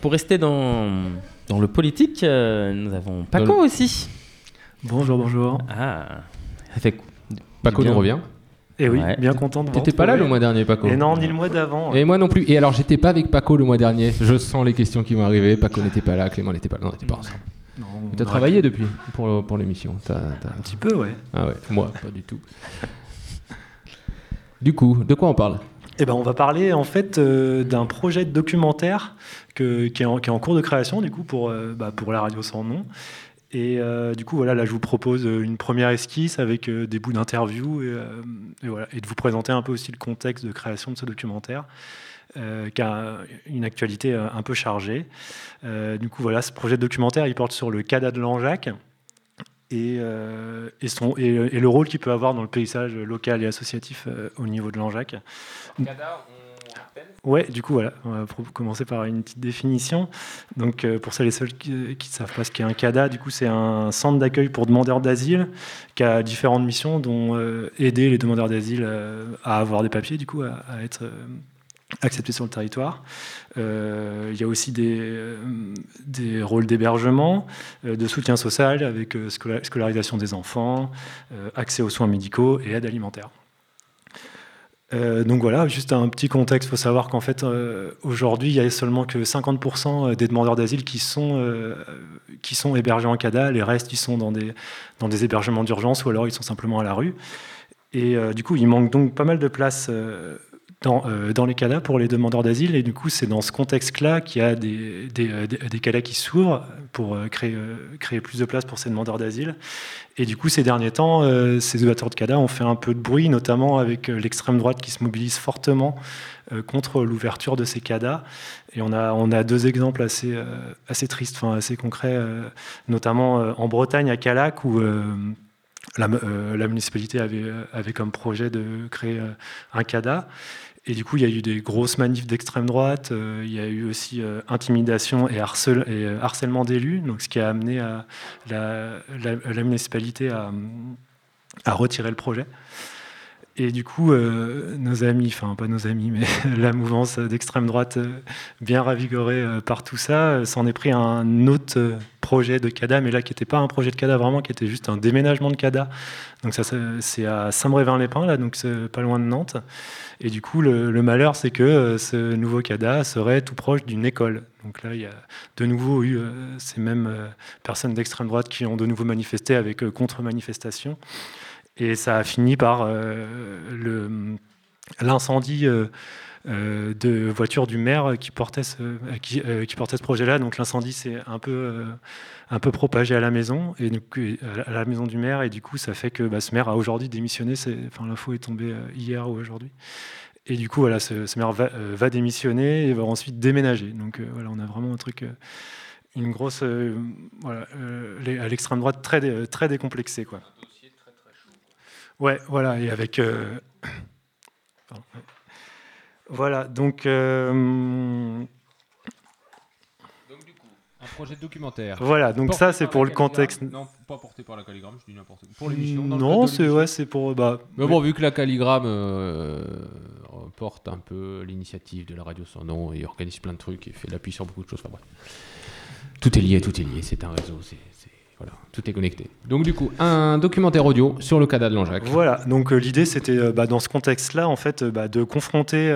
Pour rester dans, dans le politique, euh, nous avons Paco aussi. Bonjour, bonjour. Ah, ça fait Paco nous revient. Et oui, Ouais. bien content de vous T'étais pas là le mois dernier, Paco Et non, ni le mois d'avant. Et moi non plus. Et alors, j'étais pas avec Paco le mois dernier. Je sens les questions qui vont arriver. Paco n'était pas là, Clément n'était pas là. Non, on n'était pas ensemble. Non, T'as travaillé depuis pour, pour l'émission T'as- t'as- Un petit peu, ouais. Ah ouais, moi, pas du tout. Du coup, de quoi on parle? Eh ben, on va parler en fait euh, d'un projet de documentaire qui, est en, cours de création du coup pour, euh, bah, pour la radio sans nom. Et euh, du coup, voilà, là, je vous propose une première esquisse avec euh, des bouts d'interview et, voilà, et de vous présenter un peu aussi le contexte de création de ce documentaire, qui a une actualité un peu chargée. Du coup, voilà, ce projet de documentaire, il porte sur le CADA de Langeac et, et, le rôle qu'il peut avoir dans le paysage local et associatif au niveau de Langeac. Ouais, du coup, voilà, on va commencer par une petite définition. Donc, euh, pour celles et ceux qui ne savent pas ce qu'est un CADA, du coup, c'est un centre d'accueil pour demandeurs d'asile qui a différentes missions, dont euh, aider les demandeurs d'asile euh, à avoir des papiers, du coup, à, être euh, acceptés sur le territoire. Euh, il y a aussi des, euh, des rôles d'hébergement, euh, de soutien social avec euh, scola- scolarisation des enfants, euh, accès aux soins médicaux et aide alimentaire. Euh, donc voilà, juste un petit contexte. Il faut savoir qu'en fait, euh, aujourd'hui, il y a seulement que 50% des demandeurs d'asile qui sont, euh, qui sont hébergés en CADA. Les restes, ils sont dans des, dans des hébergements d'urgence ou alors ils sont simplement à la rue. Et euh, du coup, il manque donc pas mal de places euh, dans, euh, dans les CADA pour les demandeurs d'asile. Et du coup, c'est dans ce contexte-là qu'il y a des, des, euh, des- CADA qui s'ouvrent pour euh, créer, créer plus de places pour ces demandeurs d'asile. Et du coup, ces derniers temps, ces ouvertures de CADA ont fait un peu de bruit, notamment avec l'extrême droite qui se mobilise fortement contre l'ouverture de ces CADA. Et on a, on a deux exemples assez, assez tristes, enfin assez concrets, notamment en Bretagne, à Calac, où la, euh, la municipalité avait, avait comme projet de créer euh, un CADA. Et du coup, il y a eu des grosses manifs d'extrême droite, euh, il y a eu aussi euh, intimidation et, harcèle- et, euh, harcèlement d'élus, ce qui a amené à la, municipalité à retirer le projet. Et du coup, euh, nos amis, enfin pas nos amis, mais la mouvance d'extrême droite, euh, bien ravigorée euh, par tout ça, s'en est pris un autre projet de CADA, mais là qui n'était pas un projet de CADA vraiment, qui était juste un déménagement de CADA. Donc ça, c'est à Saint-Brévin-les-Pins, là, donc c'est pas loin de Nantes. Et du coup, le, le malheur, c'est que ce nouveau CADA serait tout proche d'une école. Donc là, il y a de nouveau eu ces mêmes personnes d'extrême droite qui ont de nouveau manifesté avec contre-manifestation. Et ça a fini par euh, l'incendie euh, euh, de voiture du maire qui portait ce, qui, portait ce projet-là. Donc l'incendie s'est un peu, un peu propagé à la maison, et du à la maison du maire, et du coup ça fait que bah, ce maire a aujourd'hui démissionné. Enfin, l'info est tombée hier ou aujourd'hui. Et du coup, voilà, ce, maire va, démissionner et va ensuite déménager. Donc voilà, on a vraiment un truc, une grosse, voilà, à l'extrême droite très, très décomplexé, quoi. Ouais, voilà, et avec. euh. Voilà, donc. euh, Un projet de documentaire. voilà, donc ça, c'est pour le contexte. Non, pas porté par la calligramme, je dis n'importe quoi. Pour l'émission. Non, c'est ouais, c'est pour. Bah, Mais bon, vu que la calligramme euh, porte un peu l'initiative de la radio sans nom et organise plein de trucs et fait l'appui sur beaucoup de choses, enfin bref. Tout est lié, tout est lié, c'est un réseau, c'est- voilà, tout est connecté. Donc du coup, un documentaire audio sur le CADA de Langeac. Voilà, donc euh, l'idée c'était euh, bah, dans ce contexte-là en fait euh, bah, de confronter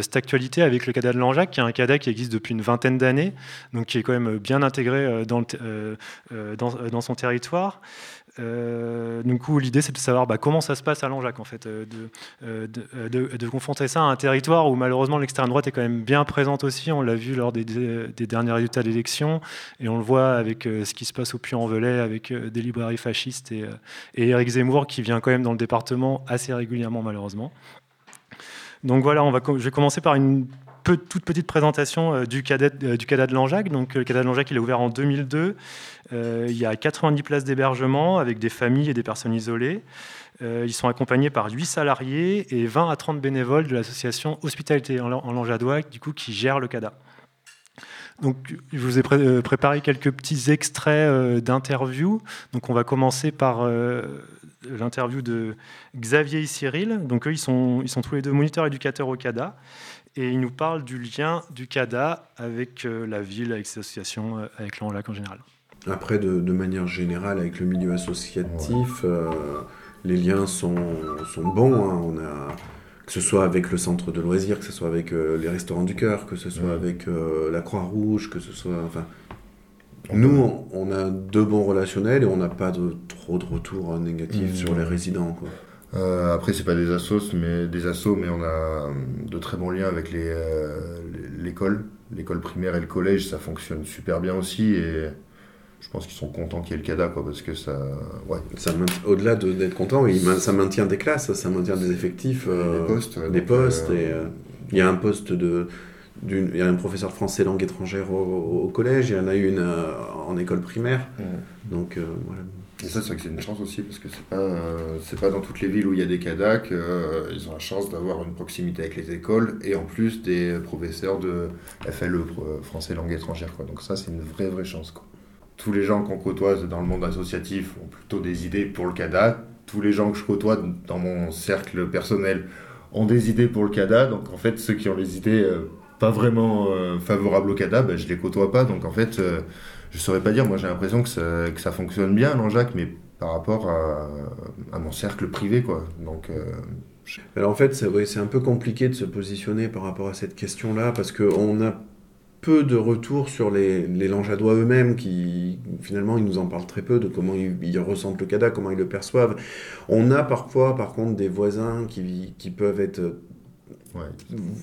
cette actualité avec le CADA de Langeac, qui est un CADA qui existe depuis une vingtaine d'années, donc qui est quand même bien intégré dans son territoire. Euh, du coup, l'idée c'est de savoir bah, comment ça se passe à Langeac en fait, euh, de, euh, euh, de- confronter ça à un territoire où malheureusement l'extrême droite est quand même bien présente aussi. On l'a vu lors des, derniers résultats d'élection et on le voit avec ce qui se passe au Puy-en-Velay avec des librairies fascistes et, et Éric Zemmour qui vient quand même dans le département assez régulièrement malheureusement. Donc voilà, on va, je vais commencer par une toute petite présentation euh, du, cadet, euh, du de Langeac. Donc, euh, le CADA de Langeac, il est ouvert en 2002. Euh, il y a 90 places d'hébergement avec des familles et des personnes isolées. Ils sont accompagnés par 8 salariés et 20 à 30 bénévoles de l'association Hospitalité en, Langeadois, du coup, qui gère le CADA. Donc, je vous ai pré- préparé quelques petits extraits euh, d'interviews. Donc, on va commencer par l'interview de Xavier et Cyril. Donc, eux, ils sont, ils sont tous les deux moniteurs éducateurs au CADA. Et il nous parle du lien du CADA avec la ville, avec ses associations, avec l'Anlac en général. Après, de, manière générale, avec le milieu associatif, les liens sont, sont bons. Hein. On a que ce soit avec le centre de loisirs, que ce soit avec euh, les restaurants du cœur, que ce soit avec euh, la Croix-Rouge, que ce soit. Enfin, nous, on, a deux bons relationnels et on n'a pas de, trop de retours négatifs mmh. sur les résidents. Quoi. Euh, après, c'est pas des assos, mais des assos, mais on a de très bons liens avec l'école, l'école primaire et le collège, ça fonctionne super bien aussi et je pense qu'ils sont contents qu'il y ait le CADA, quoi, parce que ça. Ouais. ça Au-delà d'être content, ça maintient des classes, ça maintient des effectifs, euh, des postes. des postes euh, et, euh, il y a un poste de. Il y a un professeur de français langue étrangère au, collège, il y en a une en école primaire. Mmh. Donc voilà. Et ça, c'est vrai que c'est une chance aussi, parce que c'est pas, c'est pas dans toutes les villes où il y a des CADA qu'ils ont la chance d'avoir une proximité avec les écoles et en plus des professeurs de FLE, français langue étrangère. Quoi. Donc ça, c'est une vraie, vraie chance. Quoi tous les gens qu'on côtoie dans le monde associatif ont plutôt des idées pour le CADA. Tous les gens que je côtoie dans mon cercle personnel ont des idées pour le CADA. Donc en fait, ceux qui ont les idées euh, pas vraiment euh, favorables au CADA, ben, je les côtoie pas. Donc en fait, euh, je saurais pas dire. Moi, j'ai l'impression que ça, fonctionne bien, non-Jacques, mais par rapport à, mon cercle privé, quoi. Donc. Alors en fait, c'est un peu compliqué de se positionner par rapport à cette question-là parce qu'on a peu de retours sur les, les Langeadois eux-mêmes, qui finalement ils nous en parlent très peu de comment ils, ressentent le CADA, comment ils le perçoivent. On a parfois par contre des voisins qui peuvent être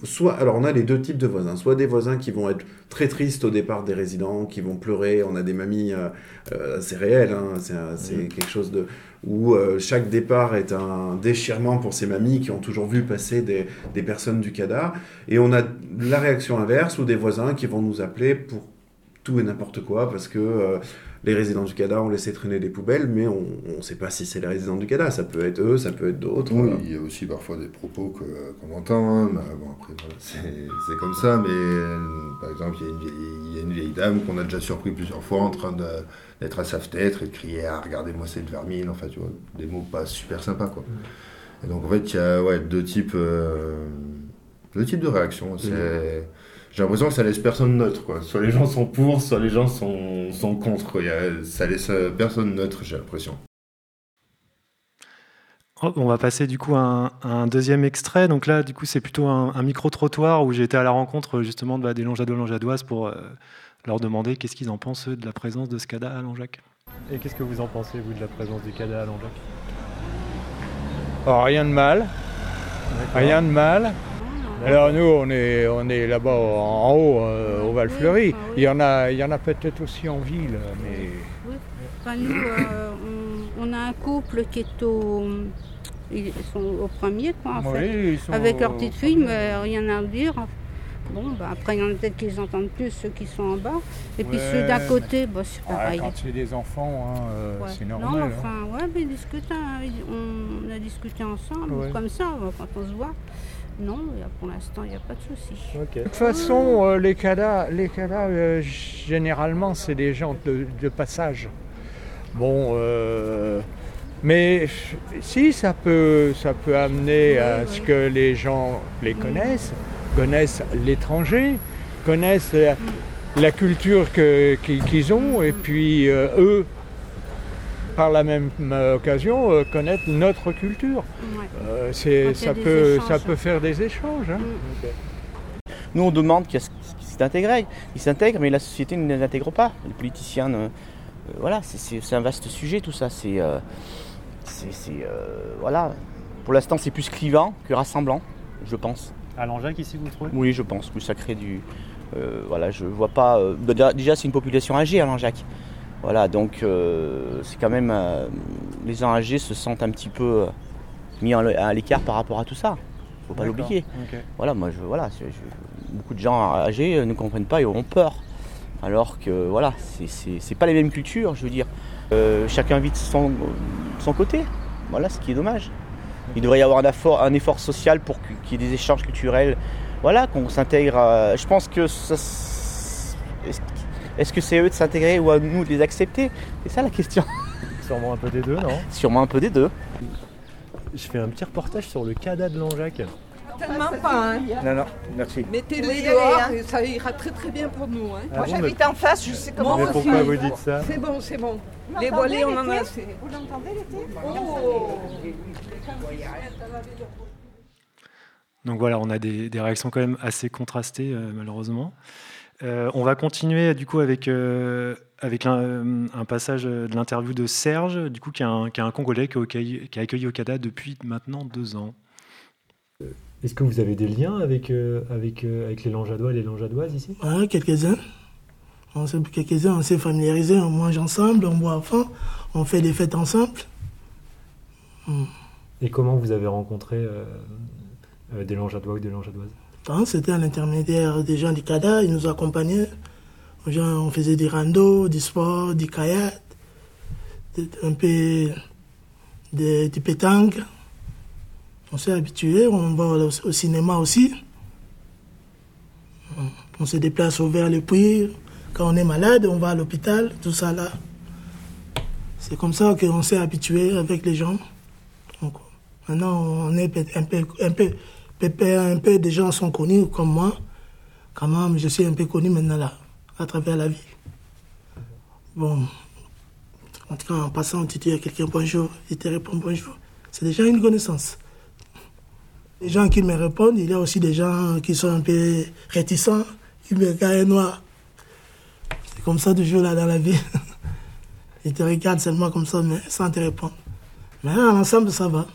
Soit, alors on a les deux types de voisins, soit des voisins qui vont être très tristes au départ des résidents, qui vont pleurer, on a des mamies, euh, euh c'est réel, hein, c'est quelque chose de, où euh, chaque départ est un déchirement pour ces mamies qui ont toujours vu passer des, des personnes du CADA, et on a la réaction inverse, ou des voisins qui vont nous appeler pour tout et n'importe quoi, parce que... Euh, les résidents du CADA ont laissé traîner des poubelles, mais on ne sait pas si c'est les résidents du CADA. Ça peut être eux, ça peut être d'autres. Oui, il y a aussi parfois des propos qu'on entend. Hein, bon, après, c'est comme ça, mais euh, par exemple, il y, a une vieille dame qu'on a déjà surpris plusieurs fois en train d'être à sa fenêtre et de crier Ah, regardez-moi cette vermine. Enfin, tu vois, des mots pas super sympas, quoi. Et donc, en fait, il y a ouais, deux types. Euh, deux types de réactions. C'est j'ai l'impression que ça laisse personne neutre. Quoi. Soit les gens sont pour, soit les gens sont, sont contre. Quoi. ça laisse euh, personne neutre, j'ai l'impression. On va passer du coup à un, deuxième extrait. Donc là, du coup, c'est plutôt un, micro-trottoir où j'ai été à la rencontre justement de, bah, des Longeadois Longeadoises pour euh, leur demander qu'est-ce qu'ils en pensent de la présence de ce CADA à Langeac. Et qu'est-ce que vous en pensez, vous, de la présence du CADA à Langeac? Oh, Rien de mal. Rien de mal. Alors nous, on est, on est là-bas en haut, euh, au Val-Fleury. Il y en a, il y en a peut-être aussi en ville, mais... Oui. nous, euh, on, a un couple qui est au... Ils sont au premier, quoi, en fait. Avec leur petite fille, mais rien à dire. Bon, bah, après, il y en a peut-être qui les entendent plus, ceux qui sont en bas. Et puis ceux d'à côté, bah, c'est pareil. quand c'est des enfants, hein, euh, c'est normal. Non, hein. enfin, ouais, mais discuter, hein, on a discuté ensemble, comme ça, quand on se voit. Non, pour l'instant, il n'y a pas de souci. De toute façon, euh, les CADA, les euh, généralement, c'est des gens de, passage. Bon, euh, mais si ça peut, ça peut amener à ce que les gens les connaissent, connaissent l'étranger, connaissent la, culture qu'ils ont, et puis eux par la même euh, occasion, euh, connaître notre culture. Euh, ça, peut, ça peut faire des échanges. Hein. Mm. Nous, on demande qu'ils s'intègrent. Ils s'intègrent, mais la société ne les intègre pas. Les politiciens, voilà, c'est un vaste sujet tout ça. C'est, voilà. Pour l'instant, c'est plus clivant que rassemblant, je pense. À Langeac, ici, vous trouvez? Oui, je pense. que ça crée du. voilà, je vois pas. déjà, c'est une population âgée à Langeac. Voilà, donc euh, c'est quand même. Euh, les gens âgés se sentent un petit peu euh, mis à l'écart par rapport à tout ça. Faut pas l'oublier. Voilà, moi, je, voilà, beaucoup de gens âgés ne comprennent pas et auront peur. Alors que voilà, c'est pas les mêmes cultures, je veux dire. chacun vit de son, son côté. Voilà ce qui est dommage. Il devrait y avoir un effort, un effort social pour qu'il y ait des échanges culturels. Voilà, qu'on s'intègre. je pense que ça, est-ce que c'est eux de s'intégrer ou à nous de les accepter? C'est ça la question. Sûrement un peu des deux, non? Sûrement un peu des deux. Je fais un petit reportage sur le CADA de Langeac. Certainement pas. Hein. Non, non, merci. Mettez-les dehors hein. et ça ira très très bien pour nous. Hein. Ah Moi bon, j'habite mais- en face, je sais comment Mais on pourquoi vous dites ça? C'est bon, c'est bon. Vous Les volets, on en a assez. Vous l'entendez l'été Oh Donc voilà, on a des, des réactions quand même assez contrastées, euh, malheureusement. Euh, on va continuer du coup avec, euh, avec un, un passage de l'interview de Serge, du coup, qui est un, qui est un Congolais qui a, accueilli, qui a accueilli Okada depuis maintenant deux ans. Est-ce que vous avez des liens avec, euh, avec, euh, avec les Langeadois et les Langeadoises ici? Ouais, quelques-uns. On s'est, quelques-uns, on s'est familiarisés, on mange ensemble, on boit à fond, on fait des fêtes ensemble. Hmm. Et comment vous avez rencontré euh, euh, des Langeadois ou des Langeadoises? Hein, C'était à l'intermédiaire des gens du CADA, ils nous accompagnaient. On faisait des randos, du sport, du kayak, un peu du pétanque. On s'est habitué, on va au, cinéma aussi. On se déplace au vers le puits. Quand on est malade, on va à l'hôpital, tout ça là. C'est comme ça qu'on s'est habitué avec les gens. Donc, maintenant, on est un un peu, un peu des gens sont connus comme moi. Quand même, je suis un peu connu maintenant là, à travers la vie. Bon, en tout cas, en passant, tu dis à quelqu'un bonjour, il te répond bonjour. C'est déjà une connaissance. Les gens qui me répondent, il y a aussi des gens qui sont un peu réticents, qui me regardent noir. C'est comme ça toujours là dans la vie. Ils te regardent seulement comme ça, mais sans te répondre. Mais à l'ensemble, ça va.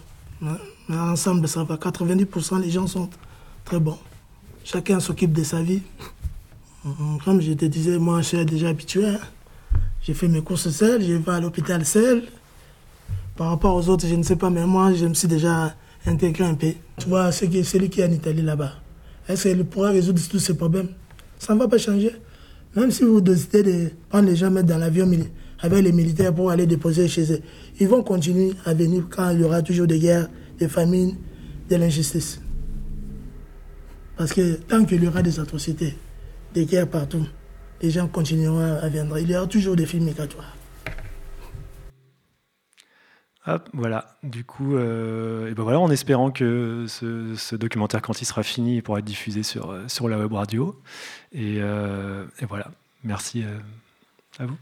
Mais à l'ensemble, ça va. 90% les gens sont très bons. Chacun s'occupe de sa vie. Mhm. Comme je te disais, moi, je suis déjà habitué. hein. J'ai fait mes courses seul, je vais à l'hôpital seul. Par rapport aux autres, je ne sais pas, mais moi, je me suis déjà intégré un peu. Tu vois, celui qui est en Italie là-bas, est-ce qu'il pourra résoudre tous ces problèmes? Ça ne va pas changer. Même si vous décidez de prendre les gens, mettre dans l'avion avec les militaires pour aller déposer chez eux, ils vont continuer à venir quand il y aura toujours des guerres, des famines, de l'injustice. Parce que tant qu'il y aura des atrocités, des guerres partout, les gens continueront à venir. Il y aura toujours des films migratoires. Hop, voilà. Du coup, euh, et ben voilà, en espérant que ce, documentaire, quand il sera fini, il pourra être diffusé sur, euh, sur la web radio. Et, euh, voilà. Merci à vous.